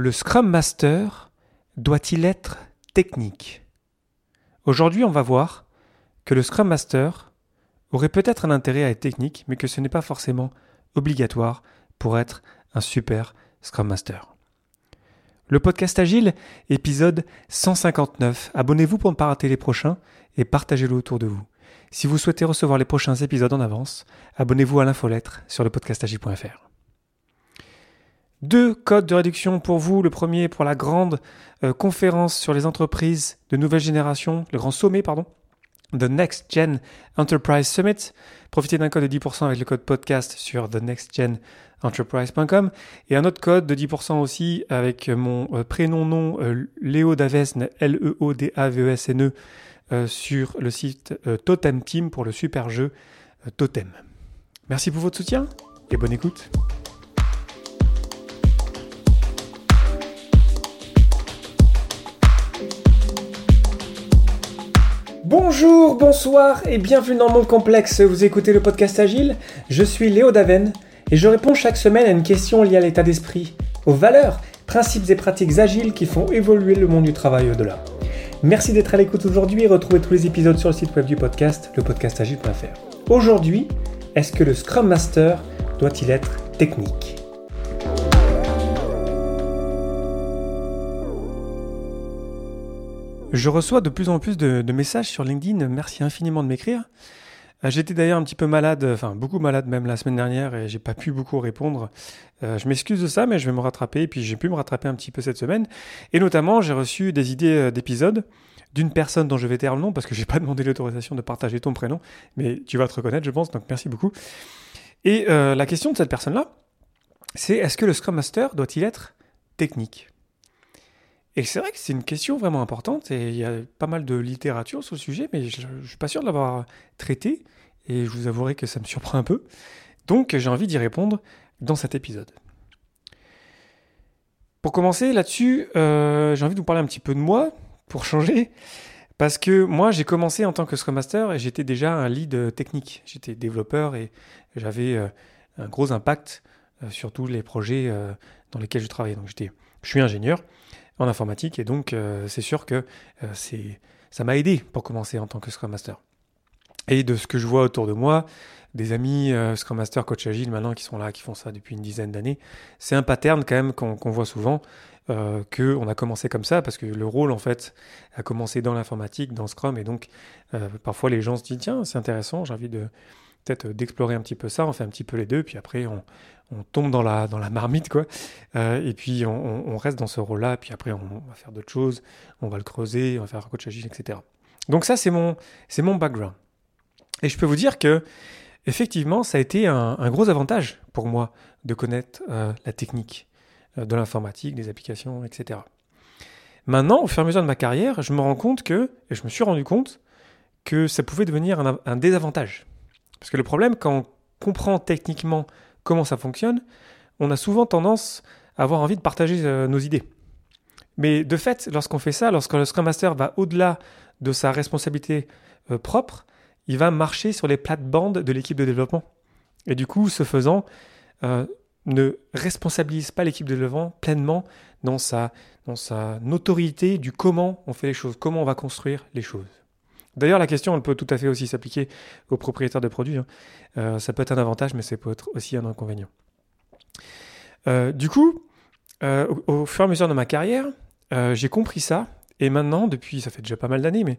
le Scrum Master doit-il être technique? Aujourd'hui, on va voir que le Scrum Master aurait peut-être un intérêt à être technique, mais que ce n'est pas forcément obligatoire pour être un super Scrum Master. Le podcast Agile, épisode 159. Abonnez-vous pour ne pas rater les prochains et partagez-le autour de vous. Si vous souhaitez recevoir les prochains épisodes en avance, abonnez-vous à l'infolettre sur le podcastagile.fr. Deux codes de réduction pour vous. Le premier pour la grande euh, conférence sur les entreprises de nouvelle génération, le grand sommet, pardon, The Next Gen Enterprise Summit. Profitez d'un code de 10% avec le code podcast sur thenextgenenterprise.com et un autre code de 10% aussi avec mon euh, prénom nom euh, Léo Davesne L-E-O-D-A-V-E-S-N-E sur le site Totem Team pour le super jeu Totem. Merci pour votre soutien et bonne écoute. Bonjour, bonsoir et bienvenue dans mon complexe. Vous écoutez le podcast Agile. Je suis Léo Daven et je réponds chaque semaine à une question liée à l'état d'esprit, aux valeurs, principes et pratiques agiles qui font évoluer le monde du travail au-delà. Merci d'être à l'écoute aujourd'hui et retrouvez tous les épisodes sur le site web du podcast, lepodcastagile.fr. Aujourd'hui, est-ce que le Scrum Master doit-il être technique? Je reçois de plus en plus de, messages sur LinkedIn. Merci infiniment de m'écrire. Euh, j'étais d'ailleurs un petit peu malade, enfin beaucoup malade même la semaine dernière et j'ai pas pu beaucoup répondre. Euh, je m'excuse de ça, mais je vais me rattraper. Et puis j'ai pu me rattraper un petit peu cette semaine. Et notamment, j'ai reçu des idées euh, d'épisodes d'une personne dont je vais taire le nom parce que j'ai pas demandé l'autorisation de partager ton prénom, mais tu vas te reconnaître, je pense. Donc merci beaucoup. Et la question de cette personne-là, c'est est-ce que le Scrum Master doit-il être technique? Et c'est vrai que c'est une question vraiment importante et il y a pas mal de littérature sur le sujet, mais je ne suis pas sûr de l'avoir traité et je vous avouerai que ça me surprend un peu. Donc j'ai envie d'y répondre dans cet épisode. Pour commencer là-dessus, euh, j'ai envie de vous parler un petit peu de moi pour changer. Parce que moi, j'ai commencé en tant que Scrum Master et j'étais déjà un lead technique. J'étais développeur et j'avais euh, un gros impact euh, sur tous les projets dans lesquels je travaillais. Donc j'étais, je suis ingénieur en informatique. Et donc, euh, c'est sûr que euh, c'est, ça m'a aidé pour commencer en tant que Scrum Master. Et de ce que je vois autour de moi, des amis euh, Scrum Master, Coach Agile maintenant qui sont là, qui font ça depuis une dizaine d'années, c'est un pattern quand même qu'on, voit souvent. Qu'on a commencé comme ça parce que le rôle en fait a commencé dans l'informatique, dans Scrum et donc parfois les gens se disent tiens c'est intéressant, j'ai envie de peut-être d'explorer un petit peu ça, on fait un petit peu les deux puis après on, tombe dans la, dans la marmite, quoi. Euh, et puis on, reste dans ce rôle-là, puis après on, va faire d'autres choses, on va le creuser, on va faire un coach agile, etc. Donc ça, c'est mon, c'est mon background. Et je peux vous dire que, effectivement, ça a été un, gros avantage pour moi de connaître euh, la technique euh, de l'informatique, des applications, etc. Maintenant, au fur et à mesure de ma carrière, je me rends compte que, et je me suis rendu compte, que ça pouvait devenir un désavantage. Parce que le problème, quand on comprend techniquement comment ça fonctionne, on a souvent tendance à avoir envie de partager euh, nos idées. Mais de fait, lorsqu'on fait ça, lorsque le Scrum Master va au-delà de sa responsabilité euh, propre, il va marcher sur les plates-bandes de l'équipe de développement. Et du coup, ce faisant, euh, ne responsabilise pas l'équipe de développement pleinement dans sa, dans sa notoriété du comment on fait les choses, comment on va construire les choses. D'ailleurs, la question, peut tout à fait aussi s'appliquer aux propriétaires de produits. Hein. Euh, ça peut être un avantage, mais ça peut être aussi un inconvénient. Euh, du coup, euh, au, fur et à mesure de ma carrière, j'ai compris ça. Et maintenant, depuis, ça fait déjà pas mal d'années, mais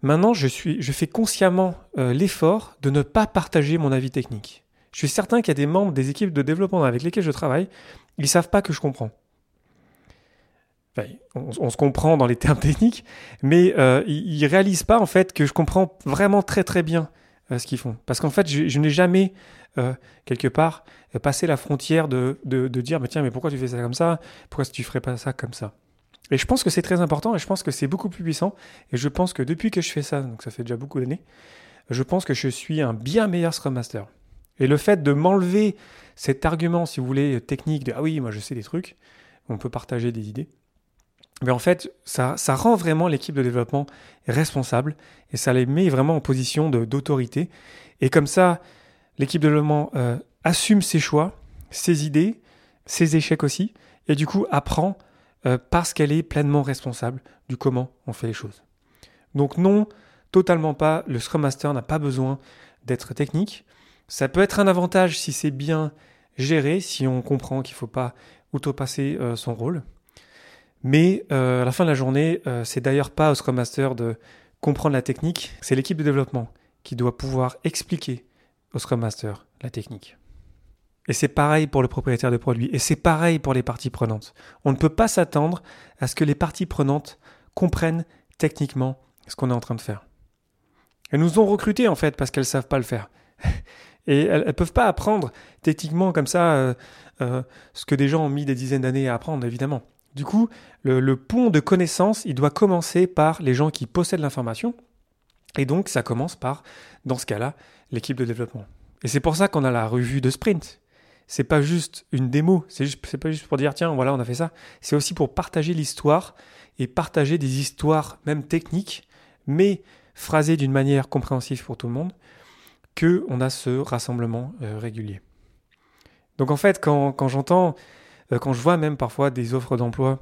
maintenant, je, suis, je fais consciemment l'effort de ne pas partager mon avis technique. Je suis certain qu'il y a des membres des équipes de développement avec lesquels je travaille, ils ne savent pas que je comprends on, se comprend dans les termes techniques, mais euh, ils, ne réalisent pas en fait que je comprends vraiment très très bien euh, ce qu'ils font. Parce qu'en fait, je, n'ai jamais euh, quelque part passé la frontière de, de, dire mais tiens mais pourquoi tu fais ça comme ça? Pourquoi tu ferais pas ça comme ça? Et je pense que c'est très important et je pense que c'est beaucoup plus puissant. Et je pense que depuis que je fais ça, donc ça fait déjà beaucoup d'années, je pense que je suis un bien meilleur Scrum Master. Et le fait de m'enlever cet argument, si vous voulez, technique de ah oui, moi je sais des trucs, on peut partager des idées mais en fait, ça, rend vraiment l'équipe de développement responsable et ça les met vraiment en position d'autorité. Et comme ça, l'équipe de développement euh, assume ses choix, ses idées, ses échecs aussi, et du coup apprend euh, parce qu'elle est pleinement responsable du comment on fait les choses. Donc non, totalement pas, le Scrum Master n'a pas besoin d'être technique. Ça peut être un avantage si c'est bien géré, si on comprend qu'il ne faut pas outopasser euh, son rôle. Mais euh, à la fin de la journée, c'est d'ailleurs pas au Scrum Master de comprendre la technique, c'est l'équipe de développement qui doit pouvoir expliquer au Scrum Master la technique. Et c'est pareil pour le propriétaire de produit, et c'est pareil pour les parties prenantes. On ne peut pas s'attendre à ce que les parties prenantes comprennent techniquement ce qu'on est en train de faire. Elles nous ont recrutés en fait parce qu'elles ne savent pas le faire. Et elles ne peuvent pas apprendre techniquement comme ça euh, euh, ce que des gens ont mis des dizaines d'années à apprendre, évidemment. Du coup, le, pont de connaissances, il doit commencer par les gens qui possèdent l'information. Et donc, ça commence par, dans ce cas-là, l'équipe de développement. Et c'est pour ça qu'on a la revue de sprint c'est pas juste une démo, c'est pas juste pour dire tiens voilà on a fait ça, c'est aussi pour partager l'histoire et partager des histoires même techniques, mais phrasées d'une manière compréhensive pour tout le monde, que on a ce rassemblement euh, régulier. Donc en fait quand, j'entends, quand je vois même parfois des offres d'emploi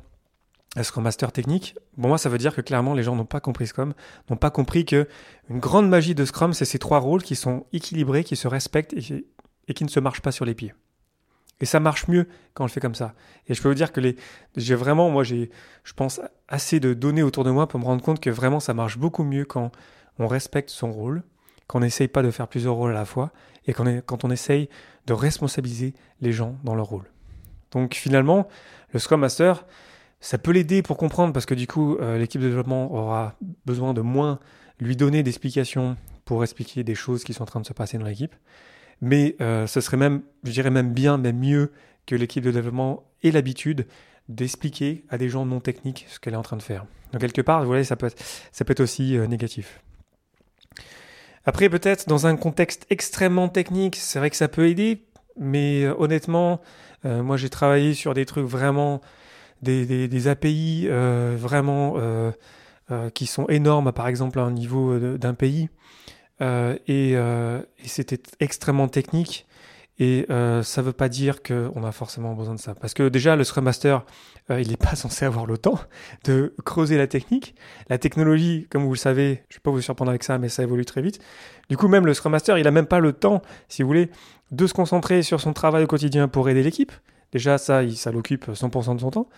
à Scrum Master technique, bon moi ça veut dire que clairement les gens n'ont pas compris Scrum, n'ont pas compris que une grande magie de Scrum c'est ces trois rôles qui sont équilibrés, qui se respectent et qui ne se marchent pas sur les pieds. Et ça marche mieux quand on le fait comme ça. Et je peux vous dire que les, j'ai vraiment, moi, j'ai, je pense, assez de données autour de moi pour me rendre compte que vraiment ça marche beaucoup mieux quand on respecte son rôle, qu'on n'essaye pas de faire plusieurs rôles à la fois, et quand on essaye de responsabiliser les gens dans leur rôle. Donc finalement, le Scrum Master, ça peut l'aider pour comprendre parce que du coup, euh, l'équipe de développement aura besoin de moins lui donner d'explications pour expliquer des choses qui sont en train de se passer dans l'équipe. Mais euh, ce serait même, je dirais même bien, même mieux que l'équipe de développement ait l'habitude d'expliquer à des gens non techniques ce qu'elle est en train de faire. Donc quelque part, vous voyez, ça peut être, ça peut être aussi euh, négatif. Après, peut-être dans un contexte extrêmement technique, c'est vrai que ça peut aider, mais euh, honnêtement, moi j'ai travaillé sur des trucs vraiment, des, des, des API vraiment qui sont énormes, par exemple à un niveau d'un pays. Euh, euh, et, c'était extrêmement technique. Et euh, ça ne veut pas dire qu'on a forcément besoin de ça. Parce que déjà, le Scrum Master, il n'est pas censé avoir le temps de creuser la technique. La technologie, comme vous le savez, je ne vais pas vous surprendre avec ça, mais ça évolue très vite. Du coup, même le Scrum Master, il n'a même pas le temps, si vous voulez, de se concentrer sur son travail au quotidien pour aider l'équipe. Déjà, ça, ça l'occupe 100% de son temps.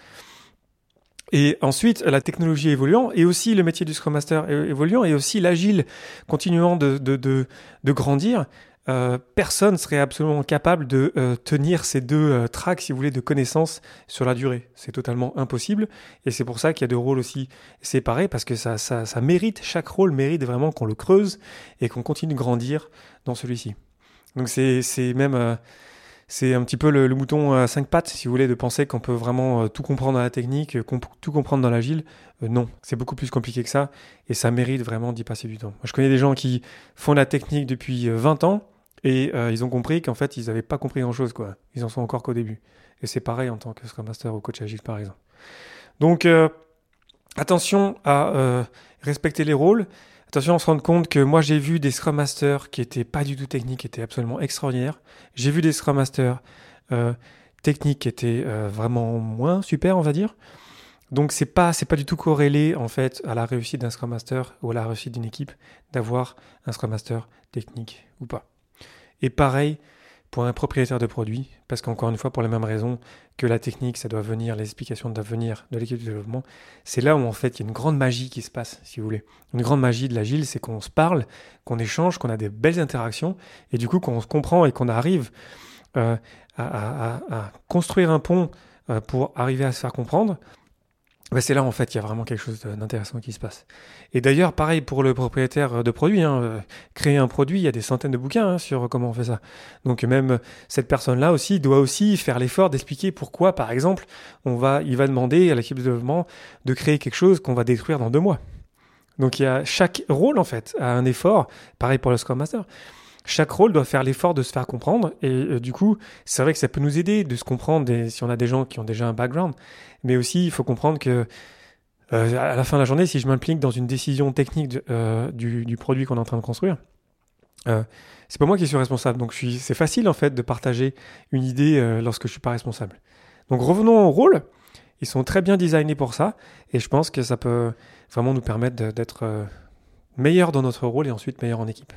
Et ensuite, la technologie évoluant, et aussi le métier du Scrum Master évoluant, et aussi l'agile continuant de, de, de, de grandir, euh, personne serait absolument capable de euh, tenir ces deux euh, tracks, si vous voulez, de connaissances sur la durée. C'est totalement impossible, et c'est pour ça qu'il y a deux rôles aussi séparés, parce que ça, ça, ça mérite, chaque rôle mérite vraiment qu'on le creuse et qu'on continue de grandir dans celui-ci. Donc c'est même euh, c'est un petit peu le, mouton à cinq pattes, si vous voulez, de penser qu'on peut vraiment tout comprendre dans la technique, tout comprendre dans l'agile. Non, c'est beaucoup plus compliqué que ça, et ça mérite vraiment d'y passer du temps. Moi, je connais des gens qui font la technique depuis 20 euh, ans, et ils ont compris qu'en fait, ils n'avaient pas compris grand-chose, quoi. Ils en sont encore qu'au début. Et c'est pareil en tant que Scrum Master ou coach agile, par exemple. Donc, attention à respecter les rôles. Attention, on se rend compte que moi j'ai vu des Scrum Masters qui étaient pas du tout techniques, qui étaient absolument extraordinaires. J'ai vu des Scrum Masters euh, techniques qui étaient euh, vraiment moins super, on va dire. Donc c'est pas c'est pas du tout corrélé en fait à la réussite d'un Scrum Master ou à la réussite d'une équipe d'avoir un Scrum Master technique ou pas. Et pareil, pour un propriétaire de produit, parce qu'encore une fois, pour les mêmes raisons que la technique, ça doit venir, les explications doivent venir de l'équipe de développement, c'est là où en fait il y a une grande magie qui se passe, si vous voulez. Une grande magie de l'agile, c'est qu'on se parle, qu'on échange, qu'on a des belles interactions, et du coup qu'on se comprend et qu'on arrive euh, à, construire un pont euh, pour arriver à se faire comprendre, bah, c'est là en fait qu'il y a vraiment quelque chose d'intéressant qui se passe. Et d'ailleurs, pareil pour le propriétaire de produit, hein, euh, créer un produit, il y a des centaines de bouquins hein, sur comment on fait ça. Donc même cette personne-là aussi doit aussi faire l'effort d'expliquer pourquoi, par exemple, on va, il va demander à l'équipe de développement de créer quelque chose qu'on va détruire dans deux mois. Donc il y a chaque rôle en fait a un effort. Pareil pour le Scrum Master chaque rôle doit faire l'effort de se faire comprendre. Et euh, du coup, c'est vrai que ça peut nous aider de se comprendre si on a des gens qui ont déjà un background. Mais aussi, il faut comprendre que euh, à la fin de la journée, si je m'implique dans une décision technique euh, du, produit qu'on est en train de construire, c'est pas moi qui suis responsable. Donc c'est facile en fait de partager une idée lorsque je suis pas responsable. Donc revenons au rôle. Ils sont très bien designés pour ça. Et je pense que ça peut vraiment nous permettre d'être meilleurs dans notre rôle et ensuite meilleurs en équipe.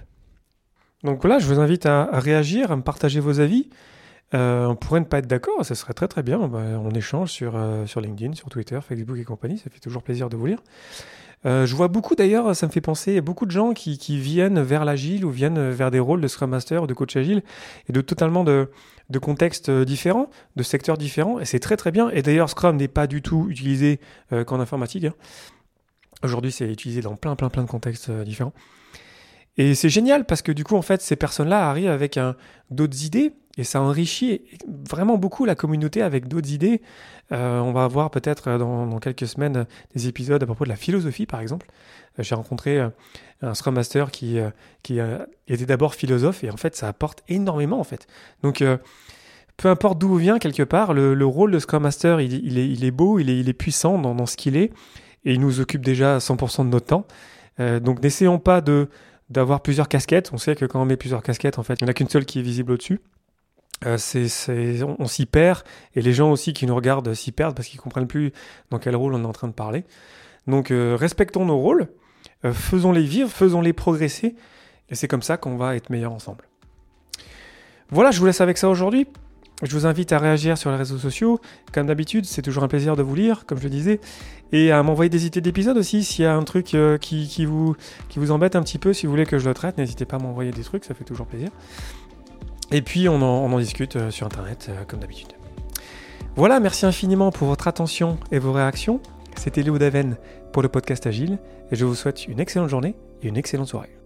Donc voilà, je vous invite à, réagir, à me partager vos avis. Euh, on pourrait ne pas être d'accord, ça serait très très bien. on échange sur, euh, sur LinkedIn, sur Twitter, Facebook et compagnie, ça fait toujours plaisir de vous lire. Euh, je vois beaucoup d'ailleurs, ça me fait penser, beaucoup de gens qui, qui viennent vers l'agile ou viennent vers des rôles de Scrum Master de coach agile et de totalement de, de contextes différents, de secteurs différents, et c'est très très bien. Et d'ailleurs, Scrum n'est pas du tout utilisé qu'en informatique. Hein. Aujourd'hui, c'est utilisé dans plein plein plein de contextes différents. Et c'est génial parce que du coup, en fait, ces personnes-là arrivent avec d'autres idées et ça enrichit vraiment beaucoup la communauté avec d'autres idées. Euh, on va avoir peut-être dans, quelques semaines des épisodes à propos de la philosophie, par exemple. Euh, j'ai rencontré euh, un Scrum Master qui, était d'abord philosophe et en fait, ça apporte énormément, en fait. Donc, peu importe d'où vient, quelque part, le, rôle de Scrum Master, il, est, beau, il est, puissant dans, ce qu'il est et il nous occupe déjà à 100% de notre temps. donc, n'essayons pas de d'avoir plusieurs casquettes. On sait que quand on met plusieurs casquettes, en fait, il n'y en a qu'une seule qui est visible au-dessus. Euh, c'est, on, s'y perd et les gens aussi qui nous regardent s'y perdent parce qu'ils comprennent plus dans quel rôle on est en train de parler. Donc euh, respectons nos rôles, euh, faisons-les vivre, faisons-les progresser et c'est comme ça qu'on va être meilleurs ensemble. Voilà, je vous laisse avec ça aujourd'hui. Je vous invite à réagir sur les réseaux sociaux. Comme d'habitude, c'est toujours un plaisir de vous lire, comme je le disais. Et à m'envoyer des idées d'épisodes aussi. S'il y a un truc euh, qui, vous, qui vous embête un petit peu, si vous voulez que je le traite, n'hésitez pas à m'envoyer des trucs, ça fait toujours plaisir. Et puis on en, discute euh, sur Internet, euh, comme d'habitude. Voilà, merci infiniment pour votre attention et vos réactions. C'était Léo Daven pour le podcast Agile. Et je vous souhaite une excellente journée et une excellente soirée.